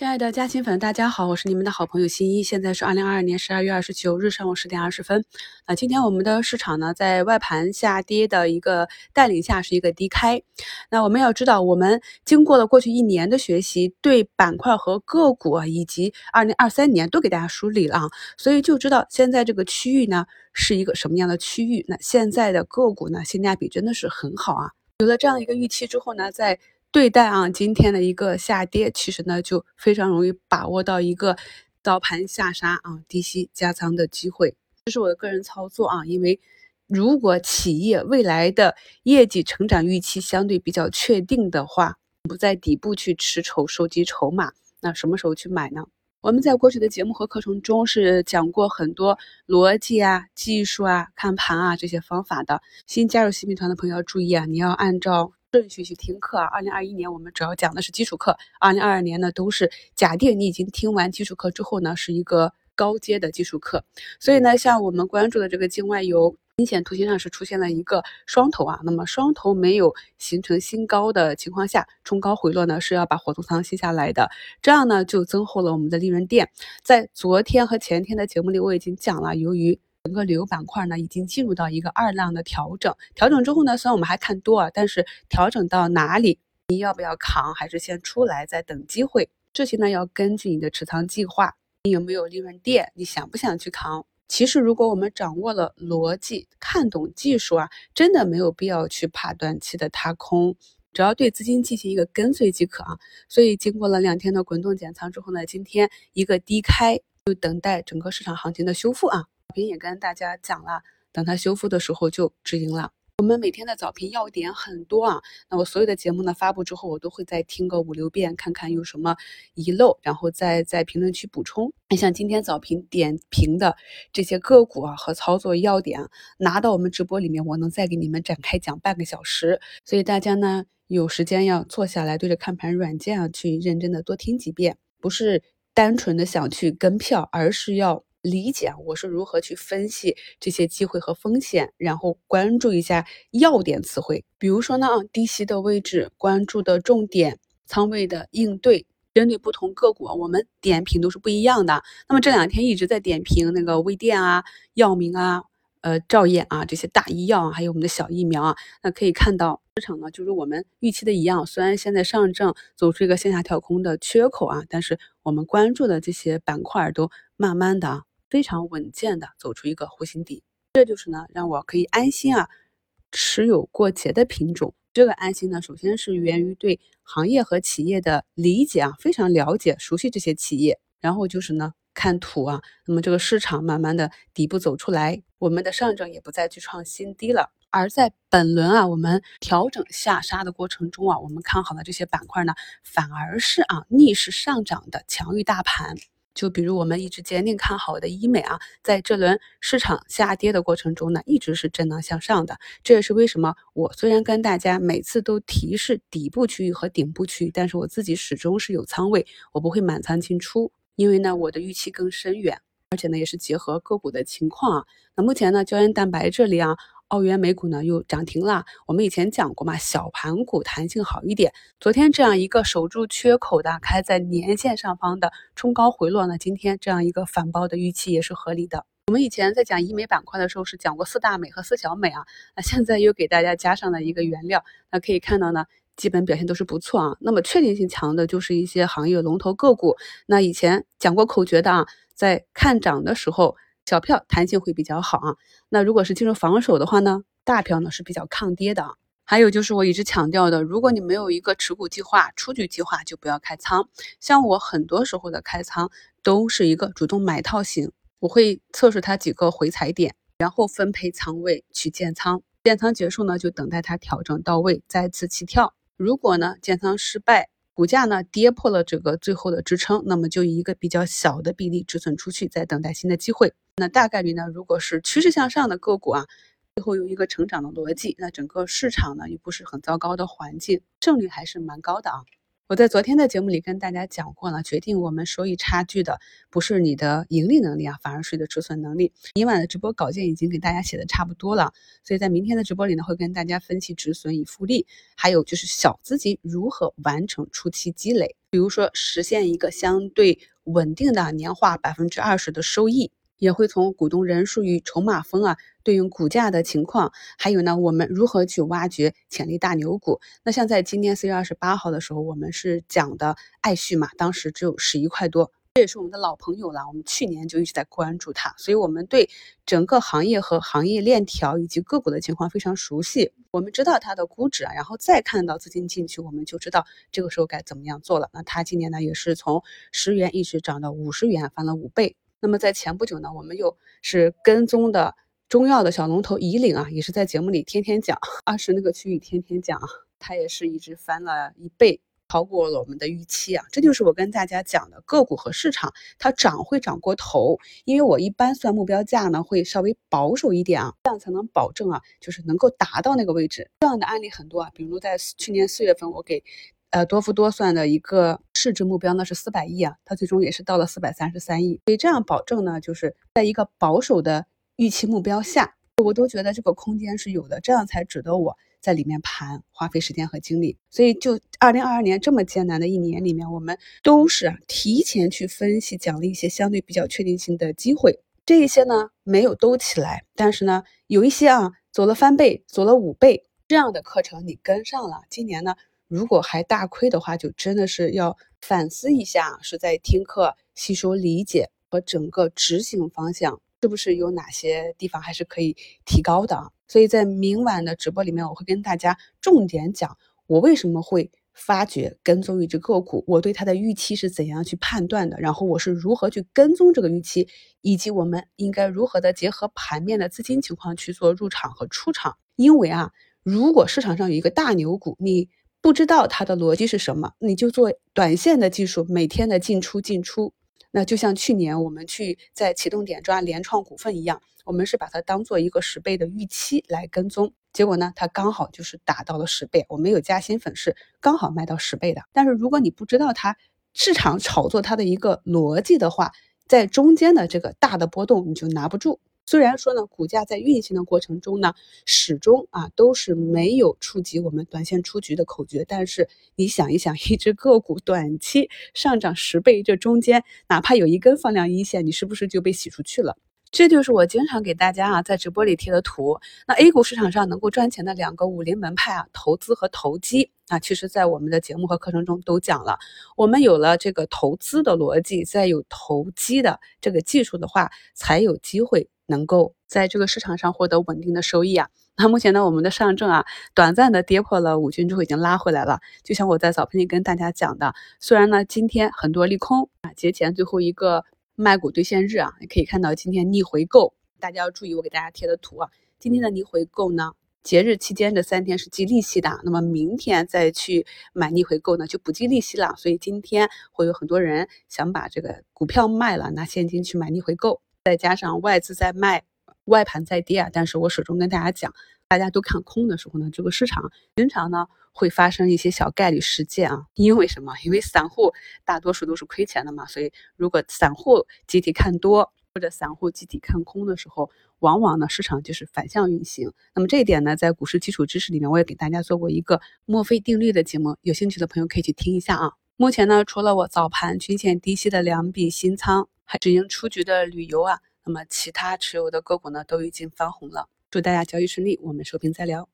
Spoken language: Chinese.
亲爱的嘉兴粉，大家好，我是你们的好朋友新一。现在是二零二二年十二月二十九日上午十点二十分。那今天我们的市场呢，在外盘下跌的一个带领下，是一个低开。那我们要知道，我们经过了过去一年的学习，对板块和个股啊，以及二零二三年都给大家梳理了啊，所以就知道现在这个区域呢是一个什么样的区域。那现在的个股呢，性价比真的是很好啊。有了这样一个预期之后呢，在对待啊，今天的一个下跌，其实呢就非常容易把握到一个早盘下杀啊、低吸加仓的机会。这是我的个人操作啊，因为如果企业未来的业绩成长预期相对比较确定的话，不在底部去持筹收集筹码，那什么时候去买呢？我们在过去的节目和课程中是讲过很多逻辑啊、技术啊、看盘啊这些方法的。新加入新米团的朋友要注意啊，你要按照。顺序去听课啊！二零二一年我们主要讲的是基础课，二零二二年呢都是假定你已经听完基础课之后呢是一个高阶的基础课。所以呢，像我们关注的这个境外游，明显图形上是出现了一个双头啊。那么双头没有形成新高的情况下，冲高回落呢是要把火头仓吸下来的，这样呢就增厚了我们的利润垫。在昨天和前天的节目里，我已经讲了，由于整个旅游板块呢，已经进入到一个二浪的调整。调整之后呢，虽然我们还看多啊，但是调整到哪里，你要不要扛，还是先出来再等机会？这些呢，要根据你的持仓计划，你有没有利润垫，你想不想去扛？其实，如果我们掌握了逻辑，看懂技术啊，真的没有必要去怕短期的踏空，只要对资金进行一个跟随即可啊。所以，经过了两天的滚动减仓之后呢，今天一个低开，就等待整个市场行情的修复啊。早评也跟大家讲了，等它修复的时候就止盈了。我们每天的早评要点很多啊，那我所有的节目呢发布之后，我都会再听个五六遍，看看有什么遗漏，然后再在评论区补充。像今天早评点评的这些个股啊和操作要点，拿到我们直播里面，我能再给你们展开讲半个小时。所以大家呢有时间要坐下来对着看盘软件啊去认真的多听几遍，不是单纯的想去跟票，而是要。理解我是如何去分析这些机会和风险，然后关注一下要点词汇，比如说呢，低吸的位置，关注的重点，仓位的应对，针对不同个股，我们点评都是不一样的。那么这两天一直在点评那个微电啊、药明啊。呃，兆业啊，这些大医药啊，还有我们的小疫苗啊，那可以看到市场呢，就是我们预期的一样。虽然现在上证走出一个线下跳空的缺口啊，但是我们关注的这些板块都慢慢的。非常稳健的走出一个弧形底，这就是呢让我可以安心啊持有过节的品种。这个安心呢，首先是源于对行业和企业的理解啊，非常了解熟悉这些企业。然后就是呢看图啊，那么这个市场慢慢的底部走出来，我们的上证也不再去创新低了。而在本轮啊我们调整下杀的过程中啊，我们看好的这些板块呢，反而是啊逆势上涨的，强于大盘。就比如我们一直坚定看好的医美啊，在这轮市场下跌的过程中呢，一直是震荡向上的。这也是为什么我虽然跟大家每次都提示底部区域和顶部区域，但是我自己始终是有仓位，我不会满仓进出，因为呢我的预期更深远，而且呢也是结合个股的情况啊。那目前呢胶原蛋白这里啊。澳元美股呢又涨停了。我们以前讲过嘛，小盘股弹性好一点。昨天这样一个守住缺口的，开在年线上方的冲高回落呢，今天这样一个反包的预期也是合理的。我们以前在讲医美板块的时候是讲过四大美和四小美啊，那现在又给大家加上了一个原料，那可以看到呢，基本表现都是不错啊。那么确定性强的就是一些行业龙头个股。那以前讲过口诀的啊，在看涨的时候。小票弹性会比较好啊，那如果是进入防守的话呢，大票呢是比较抗跌的。还有就是我一直强调的，如果你没有一个持股计划、出局计划，就不要开仓。像我很多时候的开仓都是一个主动买套型，我会测试它几个回踩点，然后分配仓位去建仓。建仓结束呢，就等待它调整到位，再次起跳。如果呢建仓失败，股价呢跌破了这个最后的支撑，那么就以一个比较小的比例止损出去，再等待新的机会。那大概率呢，如果是趋势向上的个股啊，最后有一个成长的逻辑，那整个市场呢又不是很糟糕的环境，胜率还是蛮高的啊。我在昨天的节目里跟大家讲过了，决定我们收益差距的不是你的盈利能力啊，反而是你的止损能力。今晚的直播稿件已经给大家写的差不多了，所以在明天的直播里呢，会跟大家分析止损与复利，还有就是小资金如何完成初期积累。比如说实现一个相对稳定的年化百分之二十的收益，也会从股东人数与筹码峰啊对应股价的情况，还有呢我们如何去挖掘潜力大牛股。那像在今年四月二十八号的时候，我们是讲的爱旭嘛，当时只有十一块多。这也是我们的老朋友了，我们去年就一直在关注它，所以我们对整个行业和行业链条以及个股的情况非常熟悉。我们知道它的估值啊，然后再看到资金进去，我们就知道这个时候该怎么样做了。那它今年呢，也是从十元一直涨到五十元，翻了五倍。那么在前不久呢，我们又是跟踪的中药的小龙头以岭啊，也是在节目里天天讲，二十那个区域天天讲，它也是一直翻了一倍。超过了我们的预期啊！这就是我跟大家讲的个股和市场，它涨会涨过头，因为我一般算目标价呢会稍微保守一点啊，这样才能保证啊，就是能够达到那个位置。这样的案例很多啊，比如在去年四月份我给呃多福多算的一个市值目标呢是四百亿啊，它最终也是到了四百三十三亿，所以这样保证呢就是在一个保守的预期目标下，我都觉得这个空间是有的，这样才值得我。在里面盘，花费时间和精力，所以就二零二二年这么艰难的一年里面，我们都是提前去分析，奖励一些相对比较确定性的机会。这一些呢没有都起来，但是呢有一些啊走了翻倍，走了五倍这样的课程你跟上了。今年呢如果还大亏的话，就真的是要反思一下，是在听课、吸收理解和整个执行方向。是不是有哪些地方还是可以提高的啊？所以在明晚的直播里面，我会跟大家重点讲我为什么会发掘跟踪一只个股，我对它的预期是怎样去判断的，然后我是如何去跟踪这个预期，以及我们应该如何的结合盘面的资金情况去做入场和出场。因为啊，如果市场上有一个大牛股，你不知道它的逻辑是什么，你就做短线的技术，每天的进出进出。那就像去年我们去在启动点抓联创股份一样，我们是把它当做一个十倍的预期来跟踪，结果呢，它刚好就是达到了十倍。我们有加薪粉是刚好卖到十倍的。但是如果你不知道它市场炒作它的一个逻辑的话，在中间的这个大的波动你就拿不住。虽然说呢，股价在运行的过程中呢，始终啊都是没有触及我们短线出局的口诀，但是你想一想，一只个股短期上涨十倍，这中间哪怕有一根放量阴线，你是不是就被洗出去了？这就是我经常给大家啊在直播里贴的图。那 A 股市场上能够赚钱的两个武林门派啊，投资和投机啊，其实在我们的节目和课程中都讲了。我们有了这个投资的逻辑，再有投机的这个技术的话，才有机会。能够在这个市场上获得稳定的收益啊。那目前呢，我们的上证啊，短暂的跌破了五均之后，已经拉回来了。就像我在早盘里跟大家讲的，虽然呢今天很多利空啊，节前最后一个卖股兑现日啊，也可以看到今天逆回购，大家要注意我给大家贴的图啊。今天的逆回购呢，节日期间这三天是计利息的，那么明天再去买逆回购呢就不计利息了。所以今天会有很多人想把这个股票卖了，拿现金去买逆回购。再加上外资在卖，外盘在跌啊，但是我始终跟大家讲，大家都看空的时候呢，这个市场经常呢会发生一些小概率事件啊。因为什么？因为散户大多数都是亏钱的嘛，所以如果散户集体看多或者散户集体看空的时候，往往呢市场就是反向运行。那么这一点呢，在股市基础知识里面，我也给大家做过一个墨菲定律的节目，有兴趣的朋友可以去听一下啊。目前呢，除了我早盘均线低吸的两笔新仓。还止盈出局的旅游啊，那么其他持有的个股呢都已经翻红了。祝大家交易顺利，我们收评再聊。